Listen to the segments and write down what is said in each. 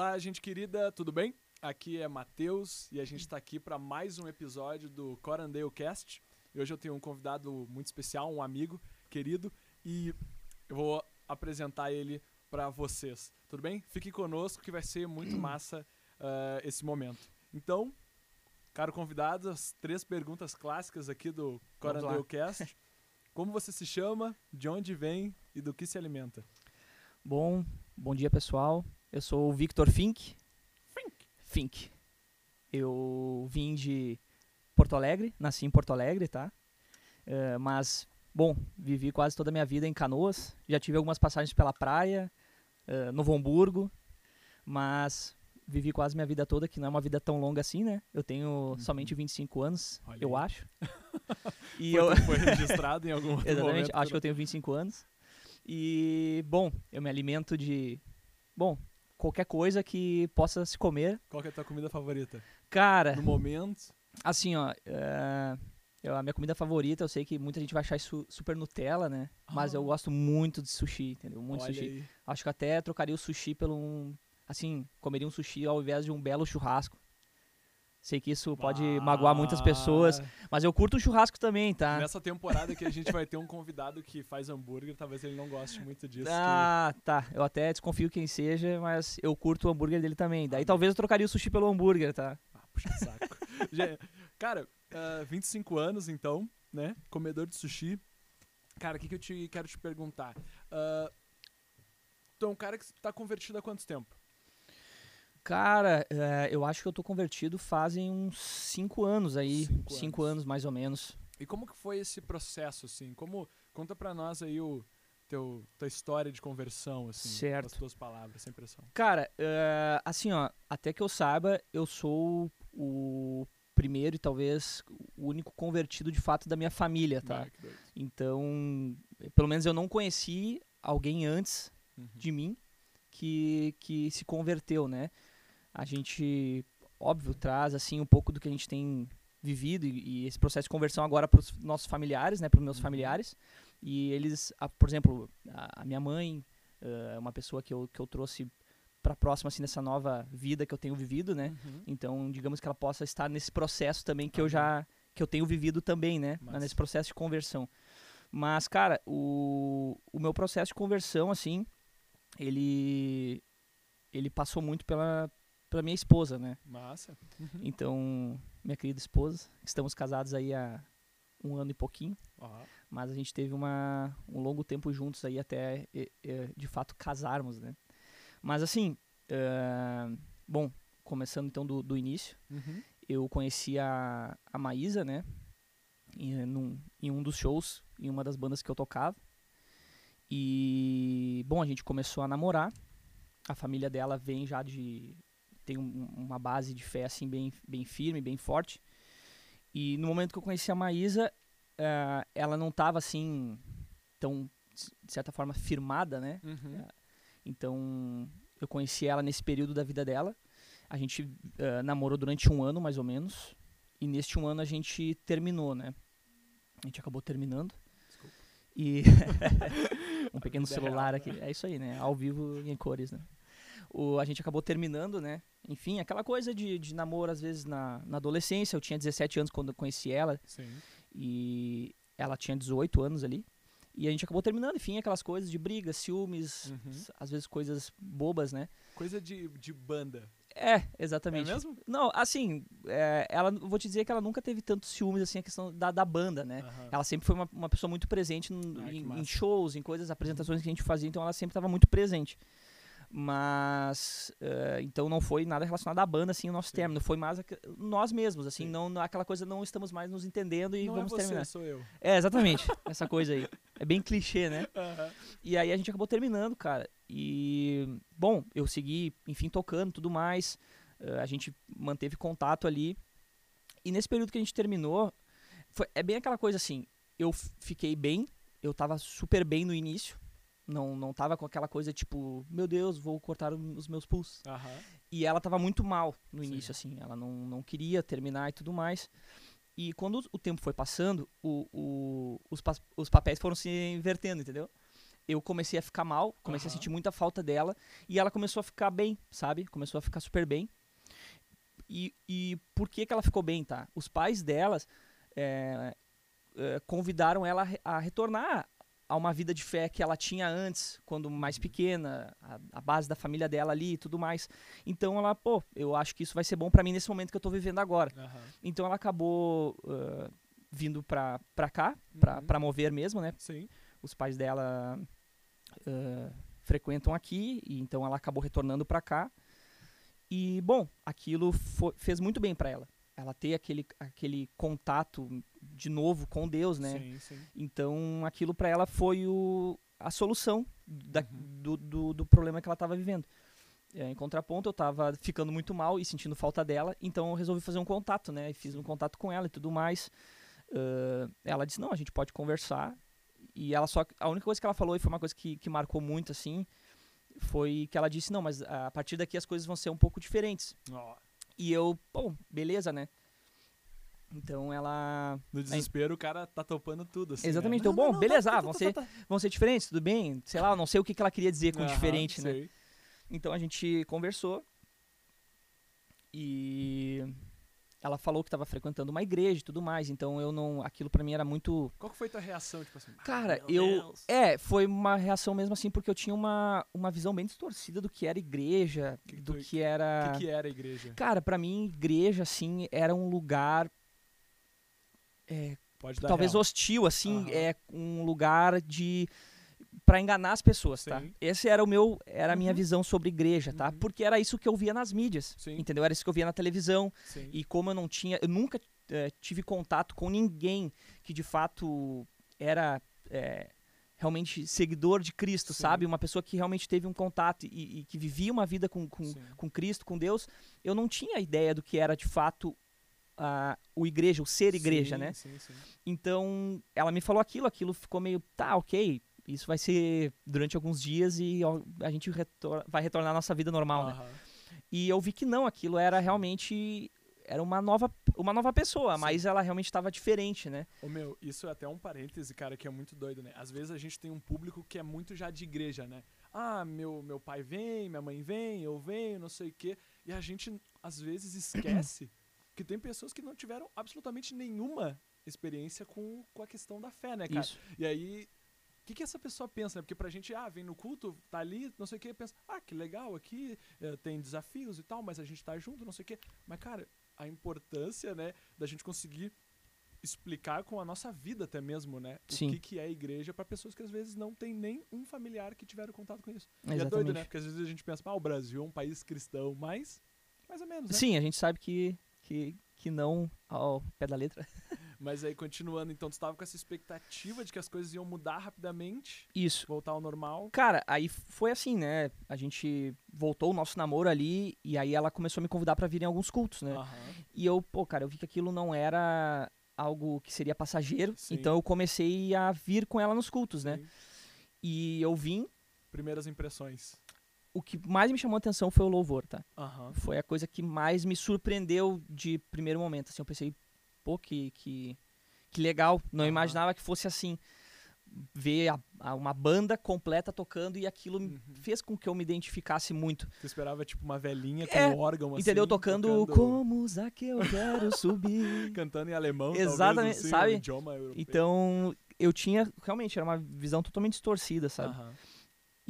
Olá, gente querida, tudo bem? Aqui é Matheus e a gente está aqui para mais um episódio do Corandale Cast. E hoje eu tenho um convidado muito especial, um amigo querido, e eu vou apresentar ele para vocês. Tudo bem? Fique conosco que vai ser muito massa uh, esse momento. Então, caro convidado, as três perguntas clássicas aqui do Corandale Cast. Como você se chama, de onde vem e do que se alimenta? Bom, bom dia pessoal. Eu sou o Victor Fink. Fink. Fink. Eu vim de Porto Alegre, nasci em Porto Alegre, tá? Uh, mas, bom, vivi quase toda a minha vida em Canoas. Já tive algumas passagens pela praia, uh, Novo Hamburgo, mas vivi quase minha vida toda, que não é uma vida tão longa assim, né? Eu tenho uhum. somente 25 anos, Olha eu aí. acho. e foi, eu... foi registrado em algum Exatamente, momento, acho que eu tenho 25 anos. E, bom, eu me alimento de. Bom, qualquer coisa que possa se comer. Qual é a tua comida favorita? Cara. No momento. Assim, ó. Uh, eu, a minha comida favorita, eu sei que muita gente vai achar isso super Nutella, né? Ah. Mas eu gosto muito de sushi, entendeu? Muito Olha sushi. Aí. Acho que até trocaria o sushi pelo um. Assim, comeria um sushi ao invés de um belo churrasco. Sei que isso pode ah. magoar muitas pessoas, mas eu curto o churrasco também, tá? Nessa temporada que a gente vai ter um convidado que faz hambúrguer, talvez ele não goste muito disso. Ah, que... tá. Eu até desconfio quem seja, mas eu curto o hambúrguer dele também. Daí ah, talvez eu trocaria o sushi pelo hambúrguer, tá? Ah, puxa saco. Cara, uh, 25 anos então, né? Comedor de sushi. Cara, o que, que eu te, quero te perguntar? Uh, tu é um cara que tá convertido há quanto tempo? Cara, é, eu acho que eu tô convertido fazem uns cinco anos aí. Cinco, cinco anos. anos. mais ou menos. E como que foi esse processo, assim? Como, conta pra nós aí o teu, tua história de conversão, assim. Certo. As tuas palavras, sem pressão. Cara, uh, assim, ó, até que eu saiba, eu sou o primeiro e talvez o único convertido de fato da minha família, tá? Ah, então, pelo menos eu não conheci alguém antes uhum. de mim que, que se converteu, né? A gente, óbvio, traz assim um pouco do que a gente tem vivido e, e esse processo de conversão agora para os nossos familiares, né, para os meus Uhum. familiares. E eles, a, por exemplo, a, a minha mãe é uma pessoa que eu, que eu trouxe para próxima assim dessa nova vida que eu tenho vivido, né? Uhum. Então, digamos que ela possa estar nesse processo também que eu já que eu tenho vivido também, né? Massa. Nesse processo de conversão. Mas, cara, o, o meu processo de conversão, assim, ele ele passou muito pela pela minha esposa, né? Massa. Uhum. Então, minha querida esposa, estamos casados aí há um ano e pouquinho, Ó, mas a gente teve uma, um longo tempo juntos aí até e- e, de fato casarmos, né? Mas assim, ah, bom, começando então do, do início, uhum. eu conheci a, a Maísa, né? Em, num- em um dos shows, em uma das bandas que eu tocava. E, bom, a gente começou a namorar. A família dela vem já de. Tem um- uma base de fé, assim, bem, bem firme, bem forte. E no momento que eu conheci a Maísa, ah, ela não estava assim, tão, de certa forma, firmada, né? Uhum. Então, eu conheci ela nesse período da vida dela. A gente eh, namorou durante um ano, mais ou menos. E neste um ano a gente terminou, né? A gente acabou terminando. Desculpa. E um pequeno celular real, aqui. É isso aí, né? Ao vivo em cores, né? O, a gente acabou terminando, né? Enfim, aquela coisa de, de namoro, às vezes, na, na adolescência. Eu tinha 17 anos quando eu conheci ela. Sim. E ela tinha 18 anos ali. E a gente acabou terminando, enfim, aquelas coisas de brigas, ciúmes, Uhum. às vezes coisas bobas, né? Coisa de, de banda. É, exatamente. É mesmo? Não, assim, é, ela, vou te dizer que ela nunca teve tantos ciúmes, assim, a questão da, da banda, né? Aham. Ela sempre foi uma, uma pessoa muito presente n- que em, em shows, em coisas, apresentações que a gente fazia, então ela sempre estava muito presente. Mas, eh, então não foi nada relacionado à banda, assim, o nosso Sim. término. Foi mais nós mesmos, assim, Sim. não aquela coisa, não estamos mais nos entendendo e não vamos é você, terminar. sou eu. É, exatamente, essa coisa aí. É bem clichê, né? Aham. E aí a gente acabou terminando, cara. E, bom, eu segui, enfim, tocando tudo mais. eh, a gente manteve contato ali. E nesse período que a gente terminou, foi, é bem aquela coisa assim, eu fiquei bem, eu tava super bem no início. Não, não tava com aquela coisa tipo, meu Deus, vou cortar os meus pulsos. Aham. E ela tava muito mal no Sim. início, assim. Ela não, não queria terminar e tudo mais. E quando o tempo foi passando, o, o- os, pa- os papéis foram se invertendo, entendeu? eu comecei a ficar mal, comecei a Aham. sentir muita falta dela e ela começou a ficar bem, sabe? Começou a ficar super bem. E, e por que, que ela ficou bem, tá? Os pais delas é, é, convidaram ela a a retornar a uma vida de fé que ela tinha antes, quando mais pequena, a, a base da família dela ali e tudo mais. Então ela, pô, eu acho que isso vai ser bom pra mim nesse momento que eu tô vivendo agora. Aham. Então ela acabou ah, vindo pra, pra cá, pra, Uhum. pra mover mesmo, né? Sim. Os pais dela ah, frequentam aqui, e então ela acabou retornando pra cá. E, bom, aquilo fez muito bem pra ela. Ela ter aquele, aquele contato de novo com Deus, né? Sim, sim. Então aquilo pra ela foi o, a solução da- Uhum. do, do, do problema que ela estava vivendo. É, em contraponto, eu tava ficando muito mal e sentindo falta dela, então eu resolvi fazer um contato, né? Fiz um contato com ela e tudo mais. Ah, ela disse, não, a gente pode conversar. E ela só. A única coisa que ela falou, e foi uma coisa que, que marcou muito, assim, foi que ela disse, não, mas a partir daqui as coisas vão ser um pouco diferentes. Ó, E eu, bom, beleza, né? Então ela. no desespero, o cara tá topando tudo, assim. Exatamente, né? então, bom, beleza, tá, ah, vão ser- vão ser diferentes, tudo bem? Sei lá, eu não sei o que, que ela queria dizer com Aham, diferente, né? sei. Então a gente conversou e ela falou que estava frequentando uma igreja e tudo mais, então eu não, aquilo pra mim era muito, Qual que foi tua reação, tipo assim? cara, meu eu Deus. é, foi uma reação mesmo assim porque eu tinha uma, uma visão bem distorcida do que era igreja, Que que do tu- que era O que, que era igreja? Cara, pra mim igreja assim era um lugar é, talvez real. hostil, assim, Aham. é um lugar de para enganar as pessoas, tá? Sim. Esse era o meu, era a minha Uhum. visão sobre igreja, tá? Uhum. Porque era isso que eu via nas mídias, Sim. entendeu? Era isso que eu via na televisão Sim. e como eu não tinha, eu nunca eh, tive contato com ninguém que de fato era eh, realmente seguidor de Cristo, Sim. sabe? Uma pessoa que realmente teve um contato e, e que vivia uma vida com, com, com Cristo, com Deus. Eu não tinha ideia do que era de fato a o igreja, o ser igreja, Sim, né? Sim, sim. Então, ela me falou aquilo, aquilo ficou meio, tá, ok, isso vai ser durante alguns dias e a gente retor- vai retornar à nossa vida normal, né? Aham. E eu vi que não, aquilo era realmente era uma nova uma nova pessoa, Sim. mas ela realmente estava diferente, né? Ô meu, isso é até um parêntese, cara, que é muito doido, né? Às vezes a gente tem um público que é muito já de igreja, né? Ah, meu, meu pai vem, minha mãe vem, eu venho, não sei o quê. E a gente, às vezes, esquece que tem pessoas que não tiveram absolutamente nenhuma experiência com, com a questão da fé, né, cara? Isso. E aí, o que, que essa pessoa pensa? né? Porque pra gente, ah, vem no culto, tá ali, não sei o que, pensa, ah, que legal aqui, eh, tem desafios e tal, mas a gente tá junto, não sei o que. Mas, cara, a importância, né, da gente conseguir explicar com a nossa vida até mesmo, né? Sim. O que, que é a igreja pra pessoas que às vezes não tem nem um familiar que tiveram contato com isso. E é Exatamente. doido, né? Porque às vezes a gente pensa, ah, o Brasil é um país cristão, mas mais ou menos, né? Sim, a gente sabe que, que, que não ao pé da letra. Mas aí, continuando, então, tu estava com essa expectativa de que as coisas iam mudar rapidamente, Isso. voltar ao normal. Cara, aí foi assim, né? A gente voltou o nosso namoro ali e aí ela começou a me convidar pra vir em alguns cultos, né? Aham. E eu, pô, cara, eu vi que aquilo não era algo que seria passageiro, Sim. então eu comecei a vir com ela nos cultos, né? Sim. E eu vim, Primeiras impressões. O que mais me chamou a atenção foi o louvor, tá? Aham. Foi a coisa que mais me surpreendeu de primeiro momento, assim, eu pensei, pô, que, que, que legal, não Aham. imaginava que fosse assim, ver a- a- uma banda completa tocando e aquilo Uhum. fez com que eu me identificasse muito. Tu esperava, tipo, uma velhinha com É, um órgão assim. Entendeu? Tocando, como Zaqueu eu quero subir. Cantando em alemão, Exatamente, talvez, assim, sabe? Um. Então, eu tinha, realmente, era uma visão totalmente distorcida, sabe? Aham.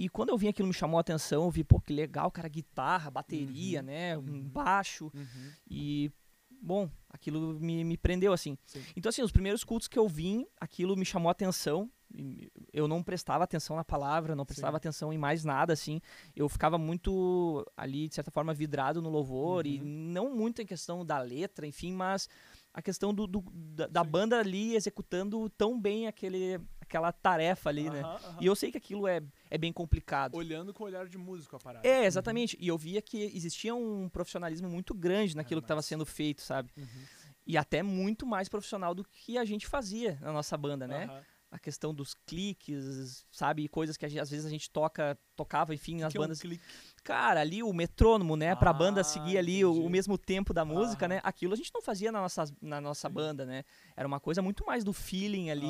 E quando eu vi aquilo me chamou a atenção, eu vi, pô, que legal, cara, guitarra, bateria, Uhum, né, um uhum. baixo. Uhum. E, bom, aquilo me, me prendeu, assim. Sim. Então, assim, os primeiros cultos que eu vim, aquilo me chamou a atenção. e Eu não prestava atenção na palavra, não prestava Sim. atenção em mais nada, assim. Eu ficava muito ali, de certa forma, vidrado no louvor. E Uhum. não muito em questão da letra, enfim, mas a questão do, do- da, da banda ali executando tão bem aquele, aquela tarefa ali, né? Aham, aham. E eu sei que aquilo é, é bem complicado. Olhando com o olhar de músico a parada. É, exatamente. E eu via que existia um profissionalismo muito grande naquilo que estava sendo feito, sabe? Uhum. E até muito mais profissional do que a gente fazia na nossa banda, né? A questão dos cliques, sabe? Coisas que a gente- às vezes a gente toca, tocava, enfim, nas Que é um bandas. Cara, ali o metrônomo, né? Pra banda Ah, seguir ali o, o mesmo tempo da música, né? Aquilo a gente não fazia na nossa, na nossa Sim. banda, né? Era uma coisa muito mais do feeling ali.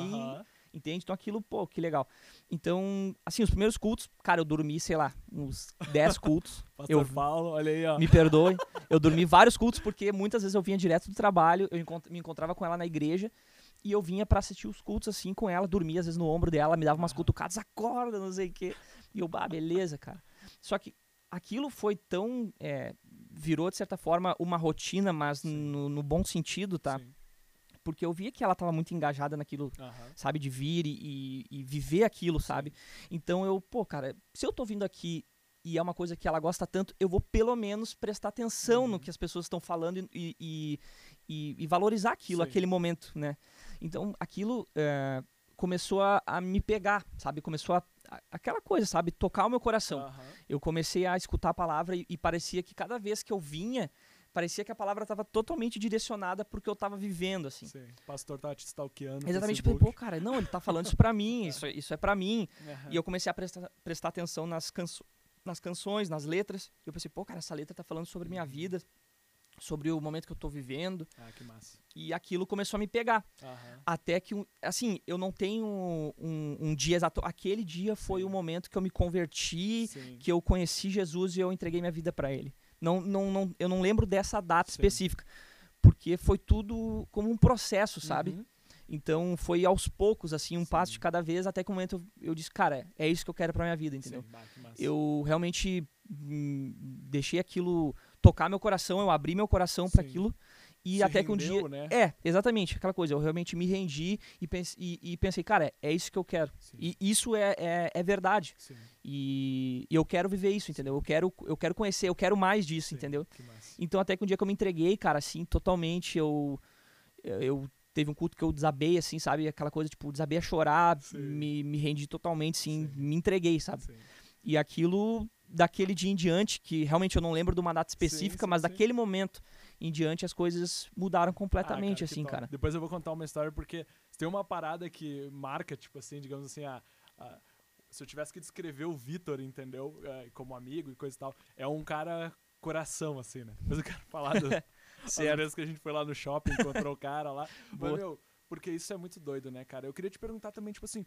Entende? Então aquilo, pô, que legal. Então, assim, os primeiros cultos, cara, eu dormi, sei lá, uns 10 cultos. Pastor eu Paulo, olha aí, ó. me perdoe. Eu dormi vários cultos porque muitas vezes eu vinha direto do trabalho, eu encont- me encontrava com ela na igreja e eu vinha pra assistir os cultos assim com ela, dormia às vezes no ombro dela, me dava umas Aham. cutucadas, acorda, não sei o quê. E eu, bah, beleza, cara. Só que aquilo foi tão. é, virou, de certa forma, uma rotina, mas no, no bom sentido, tá? Sim. Porque eu via que ela tava muito engajada naquilo, Aham. sabe, de vir e, e- e viver aquilo, sabe? Então eu, pô, cara, se eu tô vindo aqui e é uma coisa que ela gosta tanto, eu vou pelo menos prestar atenção no Uhum. que as pessoas estão falando e, e, e- e valorizar aquilo, Sim. aquele momento, né? Então aquilo é, começou a, a me pegar, sabe? Começou a, a- aquela coisa, sabe? Tocar o meu coração. Aham. Eu comecei a escutar a palavra e, e parecia que cada vez que eu vinha, parecia que a palavra estava totalmente direcionada porque eu estava vivendo, assim. Sim. O pastor tá te stalkeando. Exatamente, Facebook. pô, cara, não, ele tá falando isso pra mim, isso, é- isso é pra mim. Aham. E eu comecei a prestar, prestar atenção nas, canso nas canções, nas letras. E eu pensei, pô, cara, essa letra tá falando sobre minha vida, sobre o momento que eu tô vivendo. Ah, que massa. E aquilo começou a me pegar. Aham. Até que, um- assim, eu não tenho um, um dia exato. Aquele dia foi Sim. o momento que eu me converti, Sim. que eu conheci Jesus e eu entreguei minha vida pra ele. Não, não, não, eu não lembro dessa data Sim. específica. Porque foi tudo como um processo, sabe? Uhum. Então foi aos poucos, assim, um passo Sim. de cada vez, até que o momento eu, eu disse, cara, é isso que eu quero pra minha vida, entendeu? Sim. Eu realmente hum, deixei aquilo tocar meu coração, eu abri meu coração Sim. aquilo. E Se até que um rendeu, dia. Né? É, exatamente, aquela coisa. Eu realmente me rendi e, pense, e, e pensei, cara, é isso que eu quero. Sim. E isso é, é, é verdade. E, e eu quero viver isso, entendeu? Eu quero, eu quero conhecer, eu quero mais disso, Sim. entendeu? Então até que um dia que eu me entreguei, cara, assim, totalmente, eu, eu teve um culto que eu desabei, assim, sabe? Aquela coisa, tipo, desabei a chorar, Sim. me, me rendi totalmente, assim, Sim. me entreguei, sabe? E aquilo, daquele dia em diante, que realmente eu não lembro de uma data específica, mas daquele momento em diante as coisas mudaram Ah, completamente, cara, que assim, cara. Depois eu vou contar uma história porque tem uma parada que marca, tipo assim, digamos assim, a, a- se eu tivesse que descrever o Vitor, entendeu? É, como amigo e coisa e tal, é um cara coração, assim, né? Depois eu quero falar do, as vezes que a gente foi lá no shopping, encontrou o cara lá. Mas, meu, porque isso é muito doido, né, cara? Eu queria te perguntar também, tipo assim,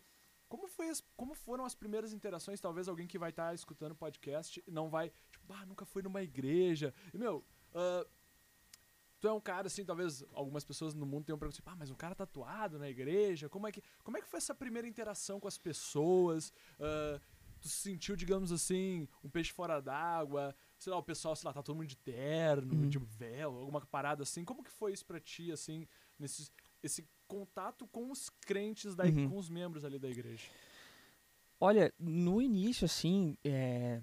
como, foi as- como foram as primeiras interações? Talvez alguém que vai estar escutando o podcast não vai, tipo, ah, nunca fui numa igreja. E, meu, ah, tu é um cara, assim, talvez algumas pessoas no mundo tenham perguntado, assim, ah, mas um cara tatuado na igreja? Como é que, como é que foi essa primeira interação com as pessoas? Ah, tu se sentiu, digamos assim, um peixe fora d'água? Sei lá, o pessoal, sei lá, tá todo mundo de terno, Uhum. de véu, alguma parada assim. Como que foi isso pra ti, assim, nesse, esse contato com os crentes, da, Uhum. com os membros ali da igreja? Olha, no início, assim, é,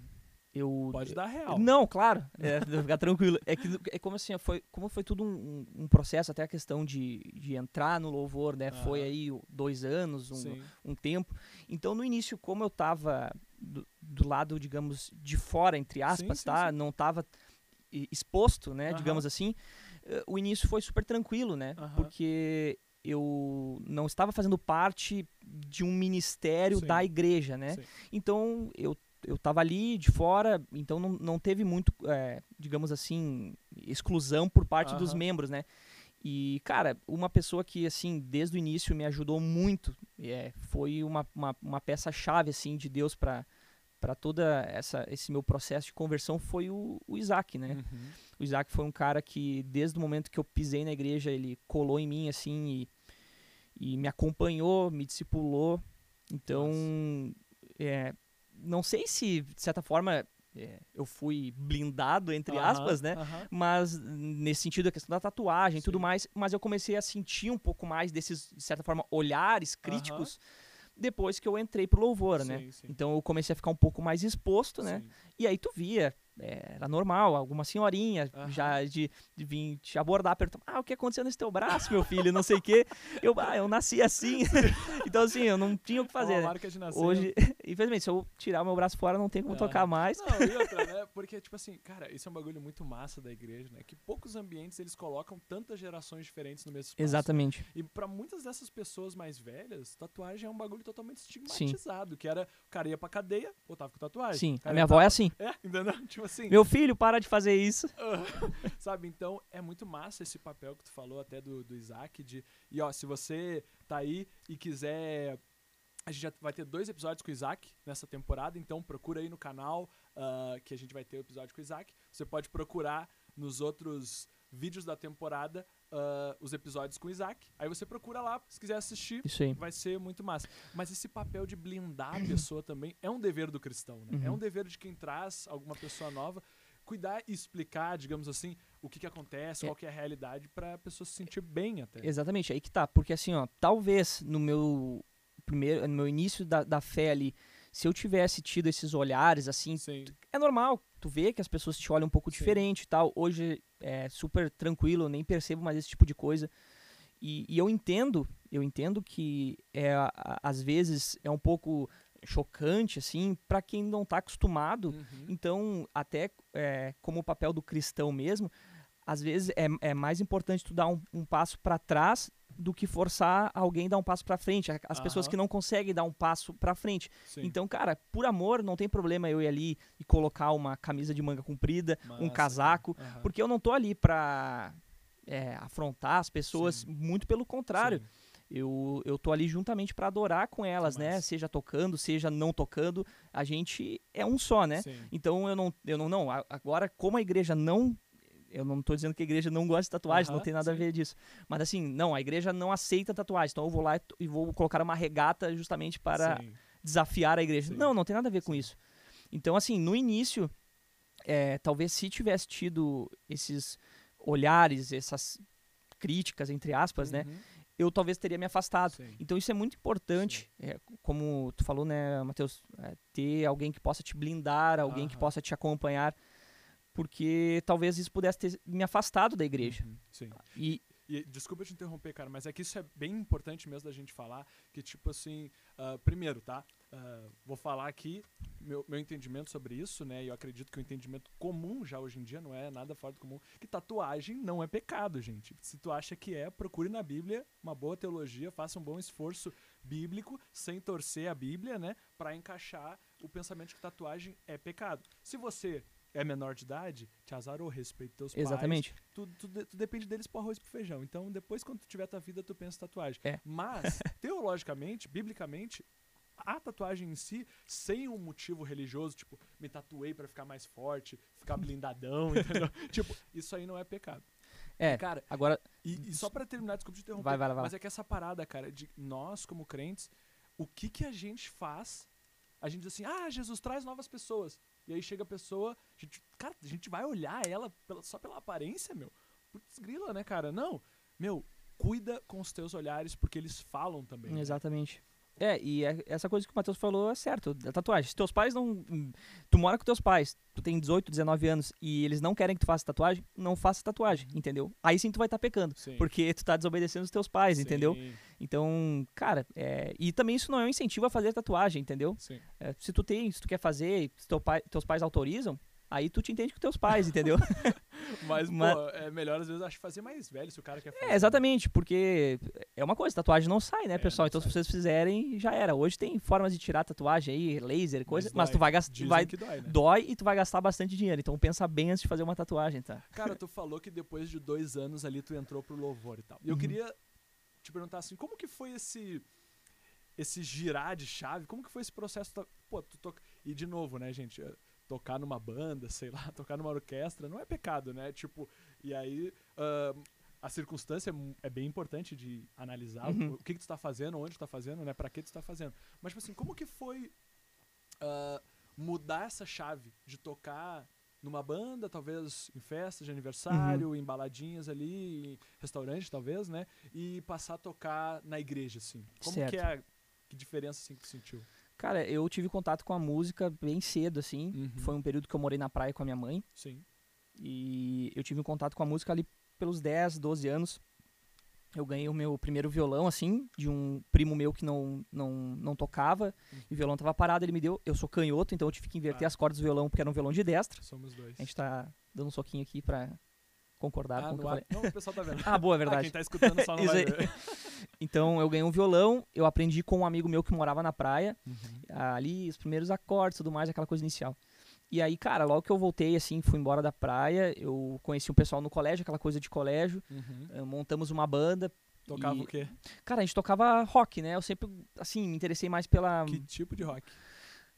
eu... Pode dar real. Não, claro, é, ficar tranquilo. É que é como assim, foi, como foi tudo um, um processo, até a questão de, de entrar no louvor, né? Foi Aham. aí dois anos, um, Sim. um tempo. Então, no início, como eu tava do, do lado, digamos, de fora, entre aspas, sim, tá? sim. Não tava exposto, né? Digamos assim. eh, O início foi super tranquilo, né? Porque eu não estava fazendo parte de um ministério Sim. da igreja, né? Sim. Então, eu eu tava ali de fora, então não, não teve muito, eh, digamos assim, exclusão por parte dos Aham. membros, né? E, cara, uma pessoa que, assim, desde o início me ajudou muito, é, foi uma, uma, uma peça-chave, assim, de Deus para para toda essa esse meu processo de conversão foi o, o Isaac, né? Uhum. O Isaac foi um cara que, desde o momento que eu pisei na igreja, ele colou em mim, assim, e, e me acompanhou, me discipulou. Então, é, não sei se, de certa forma, é, eu fui blindado, entre aspas, né? Mas nesse sentido, a questão da tatuagem e tudo mais, mas eu comecei a sentir um pouco mais desses, de certa forma, olhares críticos depois que eu entrei pro louvor, né? Sim, sim. Então eu comecei a ficar um pouco mais exposto, né? Sim. E aí tu via, era normal, alguma senhorinha Aham. já de, de vir te abordar, perguntar, ah, o que aconteceu nesse teu braço, meu filho, não sei o quê. Eu, ah, eu nasci assim. então assim, eu não tinha o que É fazer. uma né? marca de nascer. Hoje, infelizmente, se eu tirar o meu braço fora, não tem como tocar mais. Não, e outra, né? Porque, tipo assim, cara, isso é um bagulho muito massa da igreja, né? Que poucos ambientes eles colocam tantas gerações diferentes no mesmo espaço. Exatamente. E pra muitas dessas pessoas mais velhas, tatuagem é um bagulho totalmente estigmatizado. Que era, o cara ia pra cadeia, botava com tatuagem. Sim, a minha avó é assim. É, entendeu? Tipo assim. Meu filho, para de fazer isso. Sabe, então é muito massa esse papel que tu falou até do, do Isaac de, e ó, se você tá aí e quiser A gente já vai ter dois episódios com o Isaac nessa temporada, então procura aí no canal uh, que a gente vai ter o episódio com o Isaac. Você pode procurar nos outros vídeos da temporada uh, os episódios com o Isaac. Aí você procura lá, se quiser assistir, Isso aí. vai ser muito massa. Mas esse papel de blindar a pessoa também é um dever do cristão, né? Uhum. É um dever de quem traz alguma pessoa nova, cuidar e explicar, digamos assim, o que, que acontece, É. qual que é a realidade, pra pessoa se sentir bem até. Exatamente, aí que tá. Porque assim, ó, talvez no meu primeiro, no meu início da, da fé ali, se eu tivesse tido esses olhares, assim, Sim, é normal. Tu vê que as pessoas te olham um pouco Sim. diferente e tal. Hoje é super tranquilo, eu nem percebo mais esse tipo de coisa. E, e eu entendo, eu entendo que é, às vezes é um pouco chocante, assim, para quem não tá acostumado. Uhum. Então, até é, como o papel do cristão mesmo, às vezes é, é mais importante tu dar um, um passo para trás do que forçar alguém a dar um passo para frente. As pessoas que não conseguem dar um passo para frente. Sim. Então, cara, por amor, não tem problema eu ir ali e colocar uma camisa de manga comprida, um Massa, casaco, cara. Aham. porque eu não tô ali pra é, afrontar as pessoas, Sim. muito pelo contrário. Sim. Eu, eu tô ali juntamente pra adorar com elas, né? massa. Seja tocando, seja não tocando, a gente é um só, né? Então eu não, eu não, não. Agora, como a igreja não. Eu não tô dizendo que a igreja não gosta de tatuagem, não Aham, tem nada a sim. ver disso. Mas assim, não, a igreja não aceita tatuagem. Então eu vou lá e e vou colocar uma regata justamente para Sim. desafiar a igreja. Sim. Não, não tem nada a ver com isso. Então, assim, no início, é, talvez se tivesse tido esses olhares, essas críticas, entre aspas, né? Uhum. Eu talvez teria me afastado. Então isso é muito importante, é, como tu falou, né, Matheus, é, ter alguém que possa te blindar, alguém que Aham. possa te acompanhar, porque talvez isso pudesse ter me afastado da igreja. Uhum. Sim. E E desculpa te interromper, cara, mas é que isso é bem importante mesmo da gente falar, que tipo assim, ah, primeiro, tá? Ah, vou falar aqui meu, meu entendimento sobre isso, né? E eu acredito que o entendimento comum já hoje em dia não é nada fora do comum, que tatuagem não é pecado, gente. Se tu acha que é, procure na Bíblia uma boa teologia, faça um bom esforço bíblico, sem torcer a Bíblia, né? Pra encaixar o pensamento de que tatuagem é pecado. Se você é menor de idade, te azarou, respeito teus pais, exatamente. tu, tu, tu depende deles pro arroz e pro feijão. Então, depois, quando tu tiver tua vida, tu pensa em tatuagem. É. Mas, teologicamente, biblicamente, a tatuagem em si, sem um motivo religioso, tipo, me tatuei pra ficar mais forte, ficar blindadão, entendeu? tipo, isso aí não é pecado. É, Cara, agora e, e só pra terminar, desculpa te interromper, Vai, vai vai mas é que essa parada, cara, de nós como crentes, o que que a gente faz? A gente diz assim, ah, Jesus traz novas pessoas. E aí chega a pessoa, a gente, cara, a gente vai olhar ela pela- só pela aparência, meu. Putz, grila, né, cara? Não, meu, cuida com os teus olhares, porque eles falam também. né? Exatamente. É, e é- essa coisa que o Matheus falou é certo, da tatuagem. Se teus pais não. Tu mora com teus pais, tu tem 18, 19 anos e eles não querem que tu faça tatuagem, não faça tatuagem, entendeu? Aí sim tu vai estar pecando. Sim. Porque tu tá desobedecendo os teus pais, entendeu? Então, cara, é, e também isso não é um incentivo a fazer tatuagem, entendeu? Sim. É, se tu tem, se tu quer fazer, se teu pai, teus pais autorizam, aí tu te entende com teus pais, entendeu? Mas, Mas- pô, é melhor às vezes acho fazer mais velho se o cara quer fazer. é, exatamente, porque é uma coisa, tatuagem não sai, né, É, pessoal? Então, se sai. vocês fizerem, já era. Hoje tem formas de tirar tatuagem aí, laser, coisa, mas, dói. tu vai gastar, vai, dói, né? dói e tu vai gastar bastante dinheiro. Então pensa bem antes de fazer uma tatuagem, tá? Cara, tu falou que depois de dois anos ali tu entrou pro louvor e tal. E eu Uhum. queria te perguntar assim, como que foi esse esse girar de chave? Como que foi esse processo? Pô, tu toca... E de novo, né, gente? eh, Tocar numa banda, sei lá, tocar numa orquestra não é pecado, né? Tipo, e aí ahn, a circunstância é é bem importante de analisar o- Uhum. o que, que tu tá fazendo, onde tu tá fazendo, né? Pra que tu tá fazendo. Mas, tipo assim, como que foi ah, mudar essa chave de tocar numa banda, talvez em festas de aniversário, em baladinhas ali, em restaurante, talvez, né? E passar a tocar na igreja, assim. Como Certo. que é a que diferença assim que tu sentiu? Cara, eu tive contato com a música bem cedo, assim. Uhum. Foi um período que eu morei na praia com a minha mãe. Sim. E eu tive um contato com a música ali pelos 10, 12 anos. Eu ganhei o meu primeiro violão, assim, de um primo meu que não, não, não tocava. E o violão tava parado, ele me deu. Eu sou canhoto, então eu tive que inverter Ah. as cordas do violão, porque era um violão de destra. Somos dois. A gente tá dando um soquinho aqui pra concordar ah, com o que eu falei. Não, o pessoal tá vendo. Ah, boa, é Ah, verdade. quem tá escutando só não vai ver. Então eu ganhei um violão, eu aprendi com um amigo meu que morava na praia. Uhum. ali os primeiros acordes, tudo mais, aquela coisa inicial. E aí, cara, logo que eu voltei, assim, fui embora da praia, eu conheci um pessoal no colégio, aquela coisa de colégio, Uhum. eh, montamos uma banda, Tocava E- o quê? Cara, a gente tocava rock, né? Eu sempre, assim, me interessei mais pela. Que tipo de rock?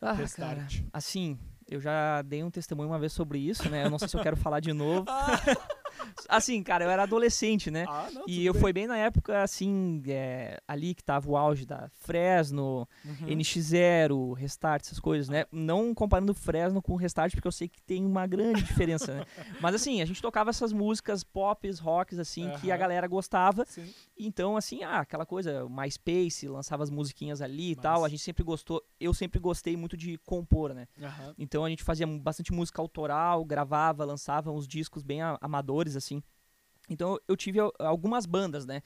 Ah, cara, assim, eu já dei um testemunho uma vez sobre isso, né? Eu não sei se eu quero falar de novo. Assim, cara, eu era adolescente, né? ah, não, E eu bem. foi bem na época, assim, é, ali que tava o auge da Fresno, Uhum. NX0, Restart, essas coisas, né? Não comparando Fresno com Restart, porque eu sei que tem uma grande diferença, né? Mas assim, a gente tocava essas músicas pop, rocks, assim, que a galera gostava. Sim. Então, assim, ah, aquela coisa, o MySpace, lançava as musiquinhas ali e tal. Mas- A gente sempre gostou, eu sempre gostei muito de compor, né? Aham. Então a gente fazia bastante música autoral, gravava, lançava uns discos bem a- assim. Então eu tive al- algumas bandas, né?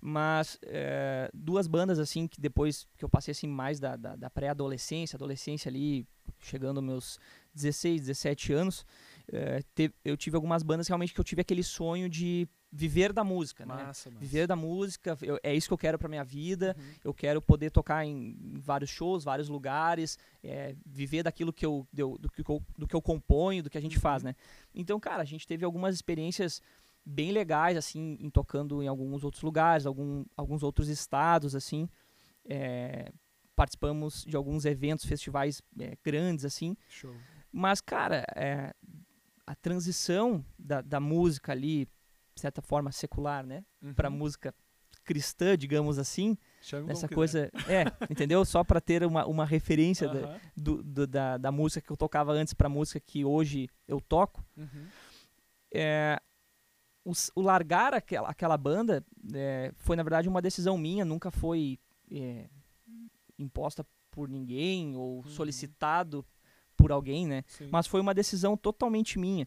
Mas eh, duas bandas, assim, que depois que eu passei, assim, mais da, da, da pré-adolescência, adolescência ali, chegando aos meus 16, 17 anos, eh, te- eu tive algumas bandas realmente que eu tive aquele sonho de viver da música, né? Massa, massa. Viver da música, eu- é isso que eu quero pra minha vida Uhum. eu quero poder tocar em em vários shows, vários lugares, é, viver daquilo que eu, deu- do, que eu, do que eu componho, do que a gente faz, Uhum. né? Então, cara, a gente teve algumas experiências bem legais, assim, em tocando em alguns outros lugares, algum, alguns outros estados, assim. É, participamos de alguns eventos, festivais é, grandes, assim. Show. Mas, cara, é, a transição da, da música ali, certa forma secular, né? Uhum. música cristã, digamos assim, Chame essa coisa. É, entendeu? Só pra ter uma, uma referência da, Aham. do- do- da, da música que eu tocava antes pra música que hoje eu toco. Uhum. É, o, o largar aquela, aquela banda é, foi, na verdade, uma decisão minha, nunca foi é, imposta por ninguém ou Uhum. solicitado por alguém, né? Sim. Mas foi uma decisão totalmente minha.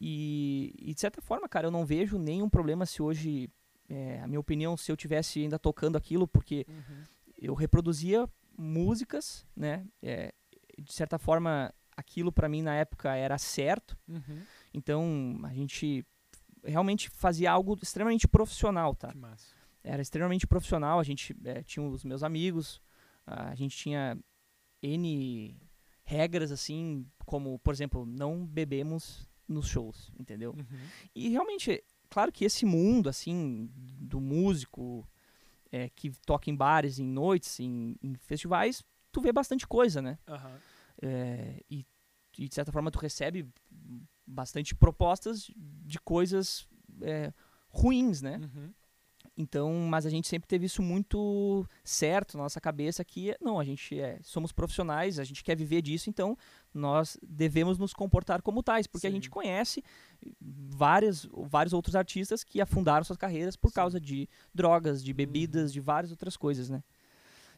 E, e, de certa forma, cara, eu não vejo nenhum problema se hoje, é, a minha opinião, se eu tivesse ainda tocando aquilo, porque Uhum. eu reproduzia músicas, né? É, de certa forma, aquilo pra mim na época era certo. Uhum. Então, a gente realmente fazia algo extremamente profissional, tá? Era extremamente profissional. A gente eh, tinha os meus amigos, a gente tinha N regras, assim, como, por exemplo, não bebemos nos shows, entendeu? Uhum. E realmente, claro que esse mundo, assim, do músico eh, que toca em bares, em noites, em, em festivais, tu vê bastante coisa, né? Aham. É, e, e, de certa forma tu recebe bastante propostas de coisas é, ruins, né? Uhum. Então, mas a gente sempre teve isso muito certo na nossa cabeça que não, a gente é, somos profissionais, a gente quer viver disso, então nós devemos nos comportar como tais, porque a Sim. gente conhece várias, vários outros artistas que afundaram suas carreiras por Sim. causa de drogas, de bebidas, Uhum. de várias outras coisas, né?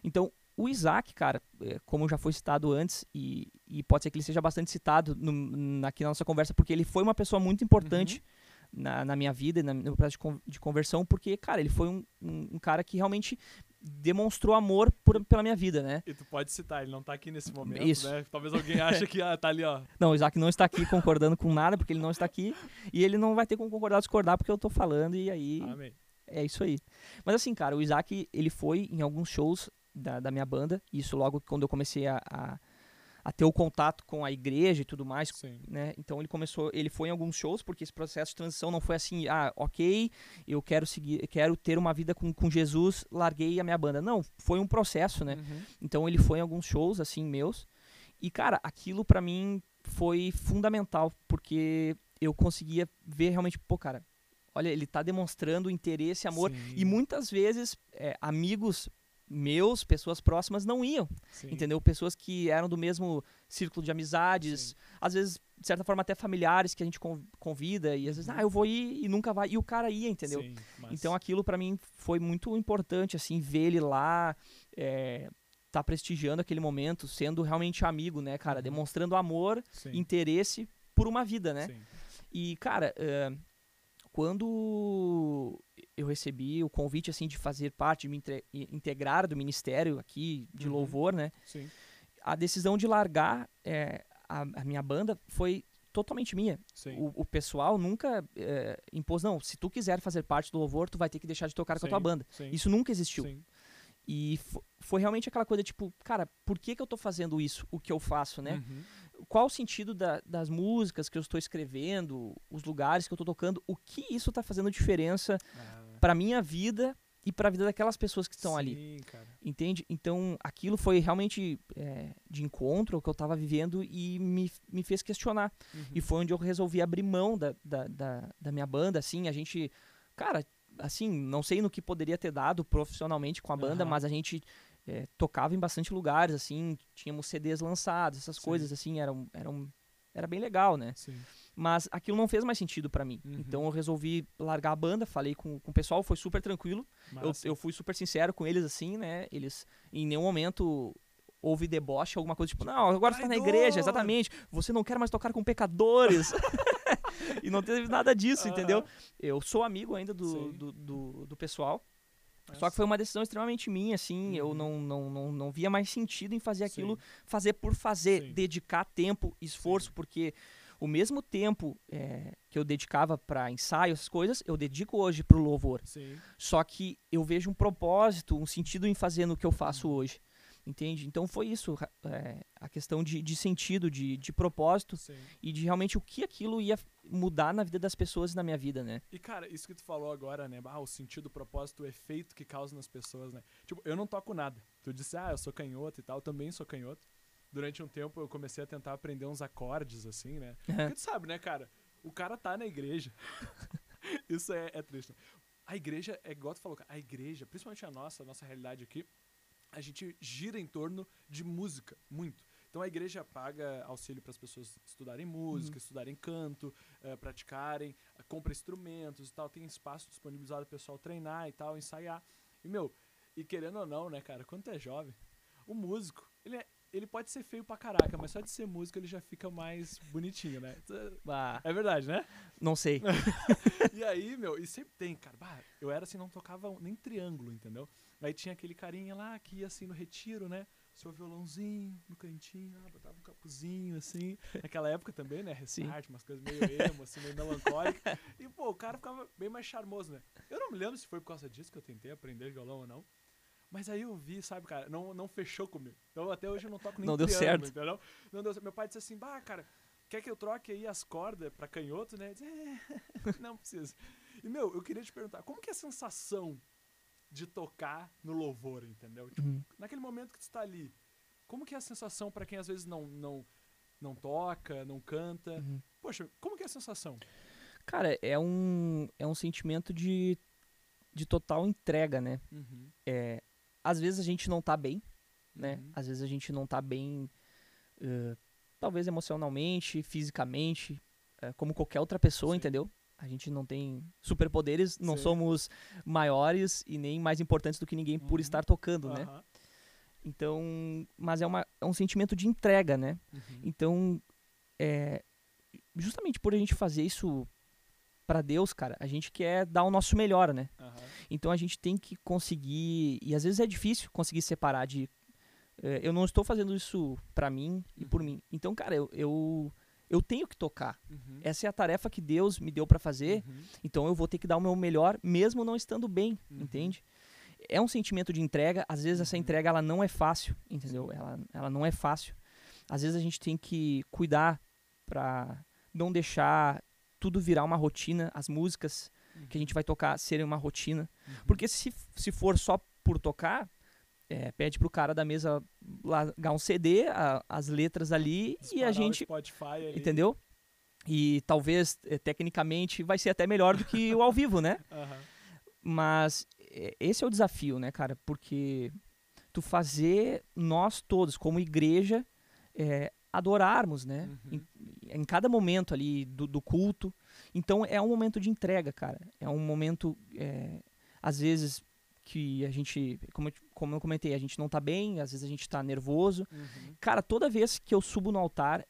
Então, o Isaac, cara, é, como já foi citado antes, e, e pode ser que ele seja bastante citado no, na- aqui na nossa conversa, porque ele foi uma pessoa muito importante Uhum. Na, na minha vida e na- no meu processo de, con- de conversão, porque, cara, ele foi um, um- um cara que realmente demonstrou amor por- pela minha vida, né? E tu pode citar, ele não tá aqui nesse momento, Isso. né? Talvez alguém ache que ah, tá ali, ó. Não, o Isaac não está aqui concordando com nada, porque ele não está aqui, e ele não vai ter como concordar ou discordar, porque eu tô falando, e aí Amém. é isso aí. Mas assim, cara, o Isaac, ele foi em alguns shows da, da minha banda, isso logo quando eu comecei a, a, a ter o contato com a igreja e tudo mais, Sim. né? Então ele começou, ele foi em alguns shows, porque esse processo de transição não foi assim, ah, ok, eu quero seguir, quero ter uma vida com, com Jesus, larguei a minha banda. Não, foi um processo, né? Uhum. Então ele foi em alguns shows, assim, meus. E, cara, aquilo pra mim foi fundamental, porque eu conseguia ver realmente, pô, cara, olha, ele tá demonstrando interesse, amor. Sim. E muitas vezes, é, amigos meus, pessoas próximas, não iam, Sim. entendeu? Pessoas que eram do mesmo círculo de amizades, Sim. às vezes, de certa forma, até familiares que a gente con- convida, e às vezes, ah, eu vou ir e nunca vai. E o cara ia, entendeu? Sim, mas- Então aquilo pra mim foi muito importante, assim, ver ele lá, é, tá prestigiando aquele momento, sendo realmente amigo, né, cara? Uhum. Demonstrando amor, interesse por uma vida, né? Sim. E, cara, é, quando eu recebi o convite, assim, de fazer parte, de me integrar do ministério aqui de Uhum. louvor, né? Sim. A decisão de largar é, a, a minha banda foi totalmente minha. Sim. O, o pessoal nunca é, impôs, não, se tu quiser fazer parte do louvor, tu vai ter que deixar de tocar com a tua Sim. banda. Sim. Isso nunca existiu. Sim. E fo- foi realmente aquela coisa, tipo, cara, por que, que eu tô fazendo isso, o que eu faço, né? Uhum. Qual o sentido da- das músicas que eu estou escrevendo, os lugares que eu tô tocando, o que isso tá fazendo diferença Ah, pra minha vida e pra vida daquelas pessoas que estão Sim, ali. cara. Entende? Então, aquilo foi realmente é, de encontro ao que eu tava vivendo e me, me fez questionar. Uhum. E foi onde eu resolvi abrir mão da, da, da, da minha banda, assim, a gente, cara, assim, não sei no que poderia ter dado profissionalmente com a banda, Aham. mas a gente é, tocava em bastante lugares, assim, tínhamos CDs lançados, essas Sim. coisas, assim, eram, eram, era bem legal, né? Sim. Mas aquilo não fez mais sentido pra mim. Uhum. Então eu resolvi largar a banda, falei com, com o pessoal, foi super tranquilo. Eu, eu fui super sincero com eles, assim, né? Eles, em nenhum momento houve deboche, alguma coisa tipo, não, agora você tá na igreja, exatamente. Você não quer mais tocar com pecadores. e não teve nada disso, entendeu? Aham. Eu sou amigo ainda do, do, do, do pessoal. Só que foi uma decisão extremamente minha, assim. Eu Uhum. não, não, não, não via mais sentido em fazer aquilo, Sim. fazer por fazer, Sim. dedicar tempo, esforço, Sim. porque o mesmo tempo é, que eu dedicava pra ensaio, essas coisas, eu dedico hoje pro louvor. Sim. Só que eu vejo um propósito, um sentido em fazer no que eu Uhum. faço hoje. Entende? Então foi isso, é, a questão de, de sentido, de, de propósito e de realmente o que aquilo ia mudar na vida das pessoas e na minha vida, né? E, cara, isso que tu falou agora, né? Ah, o sentido, o propósito, o efeito que causa nas pessoas, né? Tipo, eu não toco nada. Tu disse, ah, eu sou canhoto e tal. Eu também sou canhoto. Durante um tempo eu comecei a tentar aprender uns acordes, assim, né? Porque tu sabe, né, cara? O cara tá na igreja. isso é, é triste. né? A igreja, é igual tu falou, a igreja, principalmente a nossa, a nossa realidade aqui, a gente gira em torno de música, muito. Então a igreja paga auxílio para as pessoas estudarem música, estudarem canto, eh, praticarem, eh, compra instrumentos e tal, tem espaço disponibilizado para o pessoal treinar e tal, ensaiar. E meu, e querendo ou não, né, cara, quando tu é jovem, o músico, ele, é- ele pode ser feio pra caraca, mas só de ser músico ele já fica mais bonitinho, né? Ah, É verdade, né? não sei. E aí, meu, e sempre tem, cara. Bah, eu era assim, não tocava nem triângulo, entendeu? Aí tinha aquele carinha lá que ia assim no retiro, né? Seu violãozinho no cantinho, ah, botava um capuzinho assim. Naquela época também, né? Restart, umas coisas meio emo, assim, meio melancólico. E, pô, o cara ficava bem mais charmoso, né? Eu não me lembro se foi por causa disso que eu tentei aprender violão ou não. Mas aí eu vi, sabe, cara, não, não fechou comigo. Então até hoje eu não toco nem Não deu triângulo, certo. entendeu? Não deu certo. Meu pai disse assim, bah, cara, quer que eu troque aí as cordas pra canhoto, né? Eu disse, é, não precisa. E, meu, eu queria te perguntar, como que é a sensação de tocar no louvor, entendeu? Tipo, Uhum. naquele momento que tu tá ali, como que é a sensação pra quem às vezes não, não, não toca, não canta? Uhum. Poxa, como que é a sensação? Cara, é um, é um sentimento de, de total entrega, né? Uhum. É, às vezes a gente não tá bem, né? Uhum. Às vezes a gente não tá bem, eh, talvez emocionalmente, fisicamente, eh, como qualquer outra pessoa, Sim. entendeu? A gente não tem superpoderes, não Sim. somos maiores e nem mais importantes do que ninguém por Uhum. estar tocando, né? Aham. Então, mas é, uma, é um sentimento de entrega, né? Uhum. Então, é, justamente por a gente fazer isso pra Deus, cara, a gente quer dar o nosso melhor, né? Então a gente tem que conseguir, e às vezes é difícil conseguir separar de eh, eu não estou fazendo isso pra mim e por Uhum. mim. Então, cara, eu, eu eu tenho que tocar. Uhum. Essa é a tarefa que Deus me deu pra fazer, Uhum. então eu vou ter que dar o meu melhor mesmo não estando bem, Uhum. entende? É um sentimento de entrega, às vezes essa Uhum. entrega ela não é fácil, entendeu? Ela, ela não é fácil. Às vezes a gente tem que cuidar pra não deixar tudo virar uma rotina, as músicas que a gente vai tocar serem uma rotina. Uhum. Porque se, se for só por tocar, é, pede pro cara da mesa largar um CD, a- as letras ali, e Disparar a o gente. Spotify ali. Entendeu? E talvez, eh, tecnicamente, vai ser até melhor do que o ao vivo, né? Aham. Mas esse é o desafio, né, cara? Porque tu fazer nós todos, como igreja, eh, adorarmos, né? Uhum. Em, em cada momento ali do, do culto. Então é um momento de entrega, cara. É um momento, é, às vezes, que a gente, como, eu- como eu comentei, a gente não tá bem, às vezes a gente tá nervoso. Uhum. Cara, toda vez que eu subo no altar,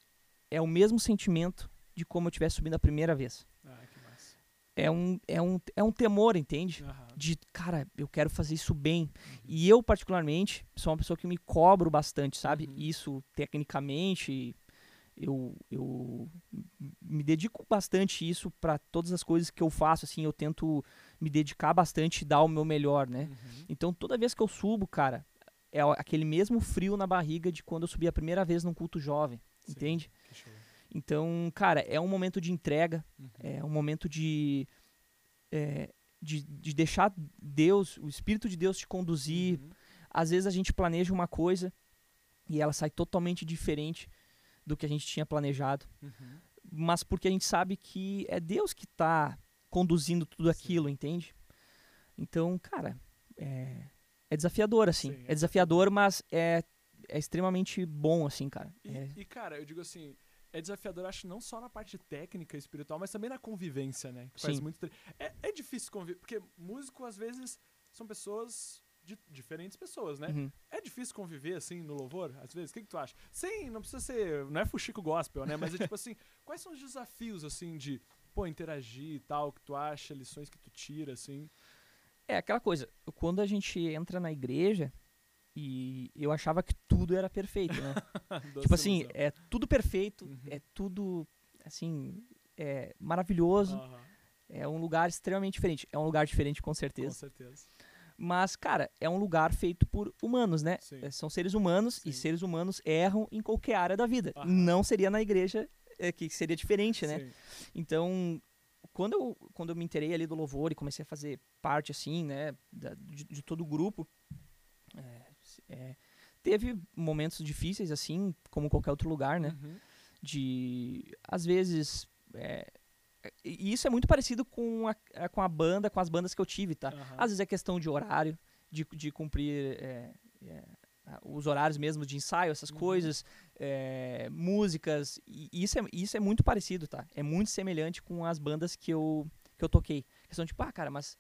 é o mesmo sentimento de como eu estivesse subindo a primeira vez. Ah, que massa. É um, é um, é um temor, entende? Aham. De, cara, eu quero fazer isso bem. E eu, particularmente, sou uma pessoa que me cobro bastante, sabe? Uhum. Isso, tecnicamente, eu, eu me dedico bastante isso para todas as coisas que eu faço, assim, eu tento me dedicar bastante e dar o meu melhor, né? Uhum. Então, toda vez que eu subo, cara, é aquele mesmo frio na barriga de quando eu subi a primeira vez num culto jovem, Sim, entende? Então, cara, é um momento de entrega, Uhum. é um momento de. é, de, de deixar Deus, o Espírito de Deus te conduzir. Uhum. Às vezes a gente planeja uma coisa e ela sai totalmente diferente do que a gente tinha planejado, Uhum. mas porque a gente sabe que é Deus que está conduzindo tudo Sim. aquilo, entende? Então, cara, é, é desafiador, assim. Sim, é é desafiador, mas é, é extremamente bom, assim, cara. E, É- e, cara, eu digo assim, é desafiador, acho, não só na parte técnica e espiritual, mas também na convivência, né? Que faz Sim. muito. tre- É, é difícil conviver, porque músico, às vezes, são pessoas. De diferentes pessoas, né? Uhum. É difícil conviver assim no louvor, às vezes? O que, que tu acha? Sim, não precisa ser. Não é fuxico gospel, né? Mas é tipo assim, quais são os desafios, assim, de, pô, interagir e tal, que tu acha, lições que tu tira, assim? É aquela coisa, quando a gente entra na igreja e eu achava que tudo era perfeito, né? Tipo assim, é tudo perfeito, Uhum. é tudo, assim, é maravilhoso, Aham, é um lugar extremamente diferente. É um lugar diferente, com com certeza. certeza. Mas, cara, é um lugar feito por humanos, né? Sim. É, São seres humanos Sim. e seres humanos erram em qualquer área da vida. Não seria na igreja é, que seria diferente, né? Sim. Então, quando eu, quando eu me inteirei ali do louvor e comecei a fazer parte, assim, né, da- de, de todo o grupo, é, é, teve momentos difíceis, assim, como qualquer outro lugar, né? Uhum. De, às vezes, é, e isso é muito parecido com a, a- com a banda, com as bandas que eu tive, tá? Aham. Às vezes é questão de horário, de, de cumprir é, é, os horários mesmo de ensaio, essas Uhum. coisas, é, músicas, e isso é, isso é muito parecido, tá? É muito semelhante com as bandas que eu, que eu toquei. Questão de, tipo, ah, cara, mas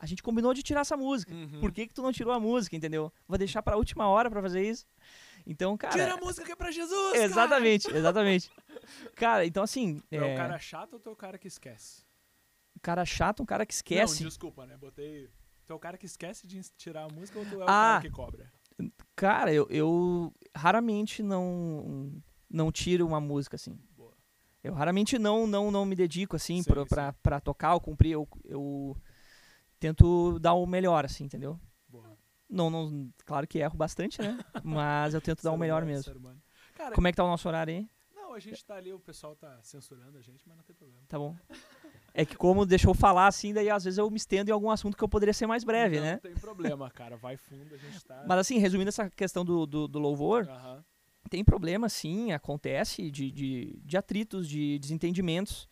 a gente combinou de tirar essa música. Uhum. Por que, que tu não tirou a música, entendeu? Vou deixar pra última hora pra fazer isso. Então, cara. Tira a música que é pra Jesus! cara! Exatamente, exatamente. Cara, então assim. Tu é o é, cara chato ou tu é o cara que esquece? cara chato, um cara que esquece. Não, desculpa, né? Botei. Tu é o cara que esquece de tirar a música ou tu é o Ah. cara que cobra? Cara, eu, eu raramente não não tiro uma música assim. Boa. Eu raramente não não não me dedico assim pra tocar ou cumprir. Eu, eu tento dar o melhor, assim, entendeu? Boa. Não, não, claro que erro bastante, né? Mas eu tento dar o melhor humano, mesmo. Cara, Como é que tá o nosso horário aí? não, a gente tá ali, o pessoal tá censurando a gente, mas não tem problema. Tá bom. É que como deixou falar assim, daí às vezes eu me estendo em algum assunto que eu poderia ser mais breve, não né? tem problema, cara. Vai fundo, a gente tá. Mas assim, resumindo essa questão do, do, do louvor, Aham. tem problema sim, acontece de, de, de atritos, de desentendimentos,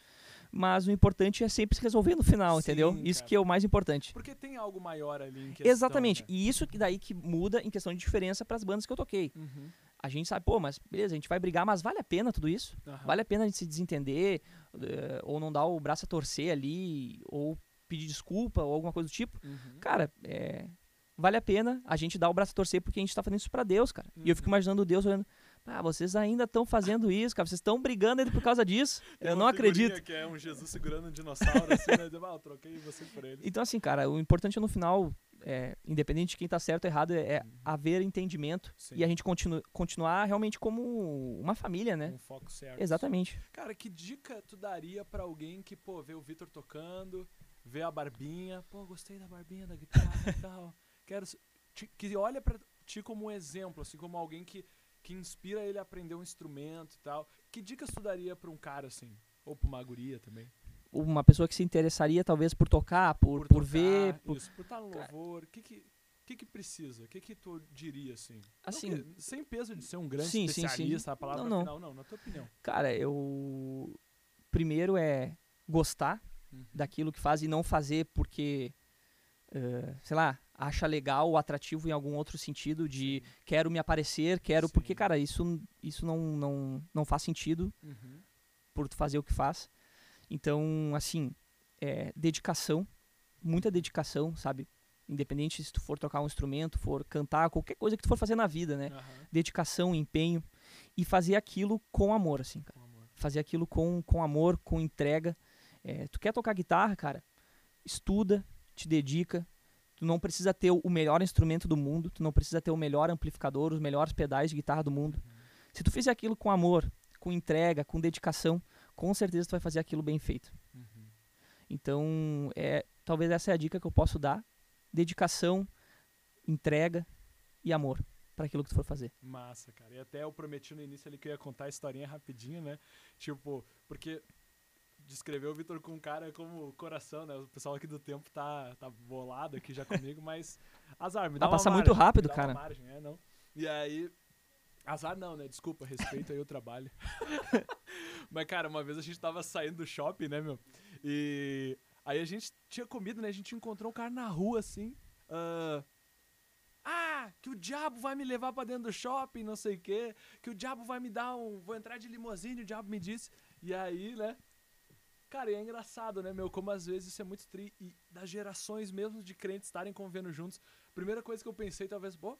mas o importante é sempre se resolver no final, Sim, entendeu? Isso cara. que é o mais importante. Porque tem algo maior ali em questão. Exatamente. né? E isso que daí que muda em questão de diferença para as bandas que eu toquei. Uhum. A gente sabe, pô, mas beleza, a gente vai brigar, mas vale a pena tudo isso? Aham. Vale a pena a gente se desentender, eh, ou não dar o braço a torcer ali, ou pedir desculpa, ou alguma coisa do tipo? Uhum. Cara, é, vale a pena a gente dar o braço a torcer porque a gente tá fazendo isso pra Deus, cara. E eu fico Uhum. imaginando Deus olhando, ah, vocês ainda estão fazendo isso, cara, vocês estão brigando ainda por causa disso. Eu não acredito. Que é um Jesus segurando um dinossauro, assim, né? Ah, eu troquei você por ele. Então, assim, cara, o importante no final, é, independente de quem tá certo ou errado, é, é Uhum. haver entendimento Sim. e a gente continu continuar realmente como uma família, né? Um foco certo. Exatamente. Cara, que dica tu daria pra alguém que, pô, vê o Vitor tocando, vê a barbinha, pô, gostei da barbinha, da guitarra e tal. Quero. Que olha pra ti como um exemplo, assim, como alguém que, que inspira ele a aprender um instrumento e tal. Que dicas tu daria pra um cara, assim? Ou pra uma guria também? Uma pessoa que se interessaria, talvez, por tocar, por, por, tocar, ver. Por... Isso, por estar no louvor. O que que, que que precisa? O que que tu diria, assim? Assim, sem peso de ser um grande Sim, sim, sim. especialista, a palavra Não, não. final, não, na tua opinião. cara, eu. Primeiro é gostar Uhum. daquilo que faz e não fazer porque, eh, sei lá, acha legal ou atrativo em algum outro sentido de Sim. quero me aparecer, quero. Sim. Porque, cara, isso, isso não, não, não faz sentido Uhum. por tu fazer o que faz. Então, assim, é, dedicação, muita dedicação, sabe? Independente se tu for tocar um instrumento, for cantar, qualquer coisa que tu for fazer na vida, né? Aham, Dedicação, empenho e fazer aquilo com amor, assim, cara. amor. Fazer aquilo com, com amor, com entrega. É, tu quer tocar guitarra, cara? Estuda, te dedica. Tu não precisa ter o melhor instrumento do mundo, tu não precisa ter o melhor amplificador, os melhores pedais de guitarra do mundo. Se tu fizer aquilo com amor, com entrega, com dedicação, com certeza tu vai fazer aquilo bem feito. Uhum. Então, é, talvez essa é a dica que eu posso dar: dedicação, entrega e amor para aquilo que tu for fazer. Massa, cara. E até eu prometi no início ali que eu ia contar a historinha rapidinho, né? Tipo, porque descrever o Vitor com cara como coração, né? O pessoal aqui do tempo tá, tá bolado aqui já comigo, mas azar, me dá Ah, uma passa margem, muito rápido, dá cara. margem, é, não. E aí, azar não, né? Desculpa, respeito aí o trabalho. mas, cara, uma vez a gente tava saindo do shopping, né, meu? E aí a gente tinha comido, né? A gente encontrou um cara na rua, assim, ah, ah, que o diabo vai me levar pra dentro do shopping, não sei o quê. Que o diabo vai me dar um. Vou entrar de limusine, o diabo me disse. E aí, né? Cara, e é engraçado, né, meu? Como às vezes isso é muito tri. E das gerações mesmo de crentes estarem convivendo juntos. Primeira coisa que eu pensei, talvez, pô,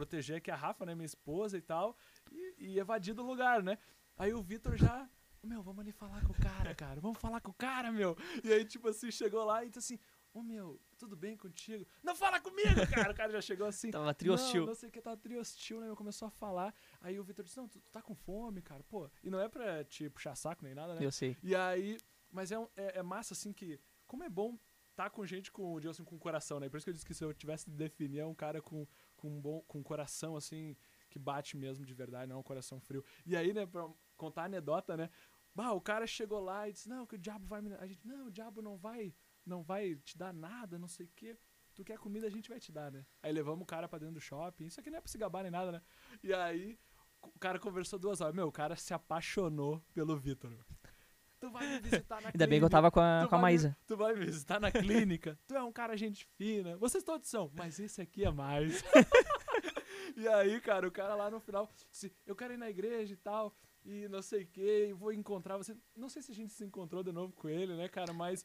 proteger aqui a Rafa, né, minha esposa e tal. E, e evadir do lugar, né? Aí o Vitor já. Meu, vamos ali falar com o cara, cara. Vamos falar com o cara, meu. E aí, tipo assim, chegou lá e disse assim: Ô meu, tudo bem contigo? Não fala comigo, cara! O cara já chegou assim. Tava triostil. Não, não sei o que, tava triostil, né? meu? Começou a falar. Aí o Vitor disse: Não, tu, tu tá com fome, cara. Pô, e não é pra te puxar saco nem nada, né? Eu sei. E aí, mas é, um- é, é massa, assim, que. Como é bom tá com gente com, assim, com coração, né? Por isso que eu disse que se eu tivesse de definir, é um cara com, com um bom com coração, assim, que bate mesmo de verdade, não é um coração frio. E aí, né, pra contar a anedota, né? Bah, o cara chegou lá e disse, não, que o diabo vai me... A gente, não, o diabo não vai, não vai te dar nada, não sei o quê. Tu quer comida, a gente vai te dar, né? Aí levamos o cara pra dentro do shopping. Isso aqui não é pra se gabar nem nada, né? E aí, o cara conversou duas horas. Meu, o cara se apaixonou pelo Vitor. Tu vai me visitar na Ainda bem que eu clínica, tava com a, com a Maísa. Tu vai me visitar na clínica. tu é um cara gente fina. Vocês todos são, mas esse aqui é mais. e aí, cara, o cara lá no final, disse, eu quero ir na igreja e tal, e não sei o que, e vou encontrar você. Não sei se a gente se encontrou de novo com ele, né, cara, mas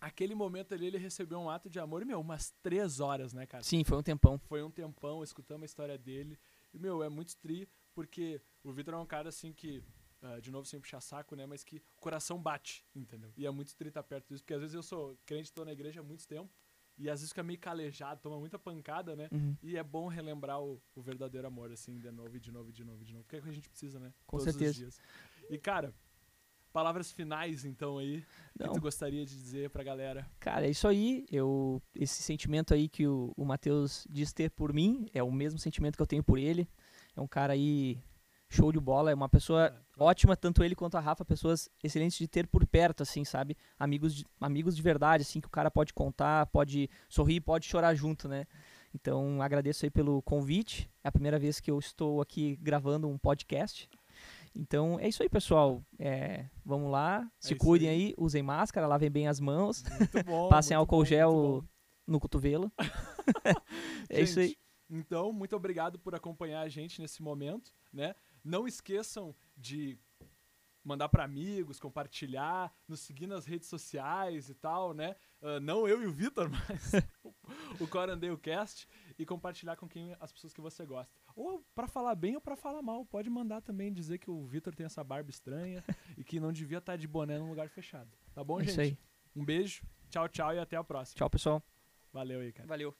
aquele momento ali ele recebeu um ato de amor, e, meu, umas três horas, né, cara? Sim, foi um tempão. Foi um tempão, escutamos a história dele. E, meu, é muito tri, porque o Vitor é um cara assim que, ah, de novo, sem puxar saco, né? Mas que o coração bate, entendeu? E é muito tri estar perto disso, porque às vezes eu sou crente, tô na igreja há muito tempo, e às vezes fica meio calejado, toma muita pancada, né? Uhum. E é bom relembrar o, o verdadeiro amor, assim, de novo, e de novo, e de novo, de novo. Porque é o que a gente precisa, né? Com Todos os certeza. E, cara, palavras finais, então, aí, que Não, tu gostaria de dizer pra galera. Cara, é isso aí. Eu, esse sentimento aí que o, o Matheus diz ter por mim é o mesmo sentimento que eu tenho por ele. É um cara aí show de bola, é uma pessoa É, ótima, tanto ele quanto a Rafa, pessoas excelentes de ter por perto, assim, sabe? Amigos de, amigos de verdade, assim, que o cara pode contar, pode sorrir, pode chorar junto, né? Então, agradeço aí pelo convite. É a primeira vez que eu estou aqui gravando um podcast. Então, é isso aí, pessoal. É, vamos lá, se isso cuidem aí. aí, usem máscara, lavem bem as mãos. Muito bom. Passem álcool bom, gel no cotovelo. é isso aí. Gente, Então, muito obrigado por acompanhar a gente nesse momento, né? Não esqueçam de mandar para amigos, compartilhar, nos seguir nas redes sociais e tal, né? Ah, não eu e o Vitor, mas o Corandale Cast e compartilhar com quem as pessoas que você gosta. Ou para falar bem ou para falar mal, pode mandar também dizer que o Vitor tem essa barba estranha e que não devia estar de boné num lugar fechado. Tá bom, É gente? isso aí. Um beijo, tchau, tchau e até a próxima. Tchau, pessoal. Valeu aí, cara. Valeu.